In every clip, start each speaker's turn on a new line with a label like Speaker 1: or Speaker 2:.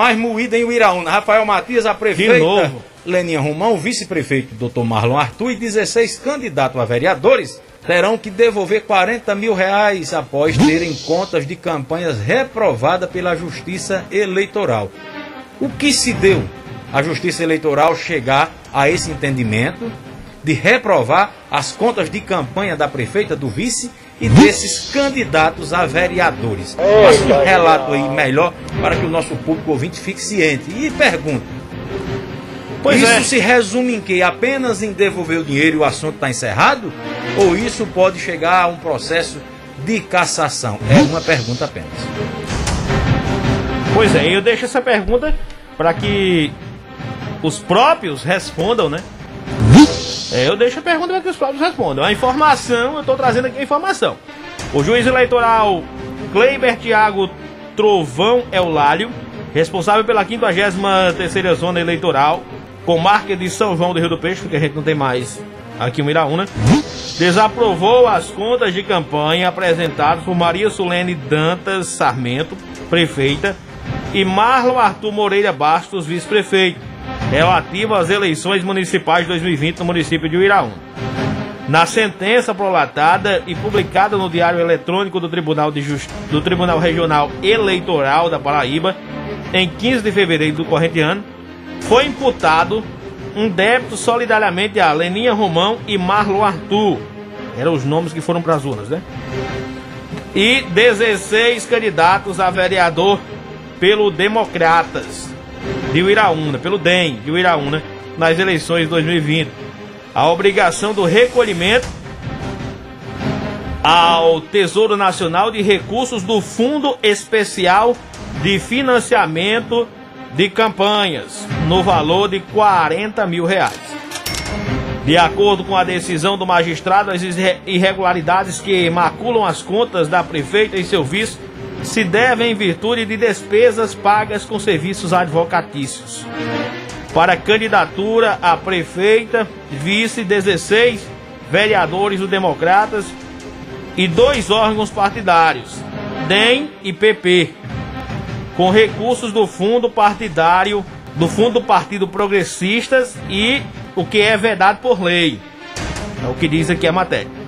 Speaker 1: mais moída em Uiraúna. Rafael Matias, a
Speaker 2: De
Speaker 1: prefeita
Speaker 2: novo.
Speaker 1: Leninha Romão, o vice-prefeito Dr. Marlon Arthur e 16 candidatos a vereadores terão que devolver 40 mil reais após terem contas de campanhas reprovadas pela Justiça Eleitoral. O que se deu a Justiça Eleitoral chegar a esse entendimento de reprovar as contas de campanha da prefeita, do vice e desses candidatos a vereadores? Faça um relato aí melhor para que o nosso público ouvinte fique ciente. E pergunto,
Speaker 2: Pois
Speaker 1: isso
Speaker 2: é.
Speaker 1: se resume em que apenas em devolver o dinheiro e o assunto está encerrado? Ou isso pode chegar a um processo de cassação? É uma pergunta apenas.
Speaker 2: Pois é, eu deixo essa pergunta para que os próprios respondam, né? É, eu deixo a pergunta para que os próprios respondam. A informação, eu estou trazendo aqui a informação. O juiz eleitoral Kleiber Thiago Trovão Eulálio, responsável pela 53ª Zona Eleitoral, com marca de São João do Rio do Peixe, porque a gente não tem mais aqui em Miraúna, desaprovou as contas de campanha apresentadas por Maria Sulene Dantas Sarmento, prefeita, e Marlon Arthur Moreira Bastos, vice-prefeito, relativo às eleições municipais de 2020 no município de Uiraúna. Na sentença prolatada e publicada no Diário Eletrônico do Tribunal, do Tribunal Regional Eleitoral da Paraíba, em 15 de fevereiro do corrente ano, foi imputado um débito solidariamente a Leninha Romão e Marlon Arthur. Eram os nomes que foram para as urnas, né? E 16 candidatos a vereador pelo Democratas de Uiraúna, pelo DEM de Uiraúna, nas eleições de 2020. A obrigação do recolhimento ao Tesouro Nacional de recursos do Fundo Especial de Financiamento de Campanhas, no valor de 40 mil reais. De acordo com a decisão do magistrado, as irre- irregularidades que maculam as contas da prefeita e seu vice se devem em virtude de despesas pagas com serviços advocatícios. Para candidatura a prefeita, vice 16 vereadores do Democratas e dois órgãos partidários, DEM e PP, com recursos do fundo partidário, do fundo do Partido Progressistas e o que é vedado por lei. É o que diz aqui a matéria.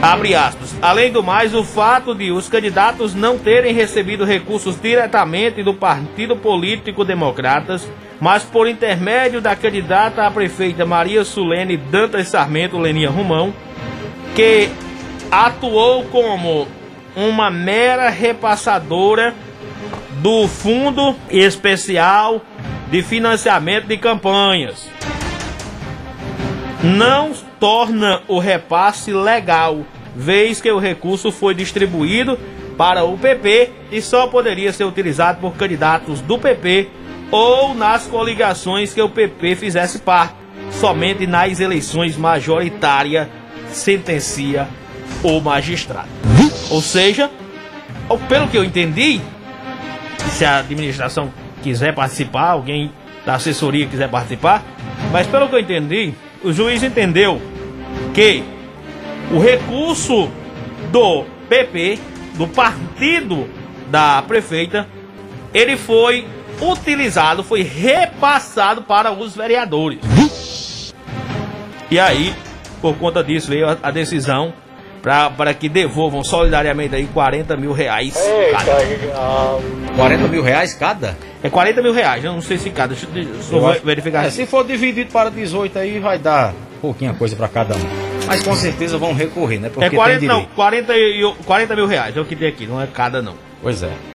Speaker 2: Abre aspas. Além do mais, o fato de os candidatos não terem recebido recursos diretamente do Partido Político Democratas, mas por intermédio da candidata a prefeita Maria Sulene Dantas Sarmento Leninha Romão, que atuou como uma mera repassadora do Fundo Especial de Financiamento de Campanhas. Não torna o repasse legal, vez que o recurso foi distribuído para o PP e só poderia ser utilizado por candidatos do PP ou nas coligações que o PP fizesse parte, somente nas eleições majoritárias, sentencia o magistrado. Ou seja, pelo que eu entendi, se a administração quiser participar, alguém da assessoria quiser participar, mas pelo que eu entendi, o juiz entendeu que o recurso do PP, do partido da prefeita, ele foi utilizado, foi repassado para os vereadores. E aí, por conta disso, veio a, a decisão para que devolvam solidariamente aí 40 mil reais cada.
Speaker 1: 40 mil reais cada?
Speaker 2: É 40 mil reais, eu não sei se cada. Deixa, eu- eu verificar
Speaker 1: É, se for dividido para 18 aí vai dar pouquinha coisa para cada um. Mas com certeza vão recorrer, né? Porque
Speaker 2: É
Speaker 1: tem
Speaker 2: 40, não,
Speaker 1: direito.
Speaker 2: 40, e- 40 mil reais, é o que tem aqui, não é cada não.
Speaker 1: Pois é.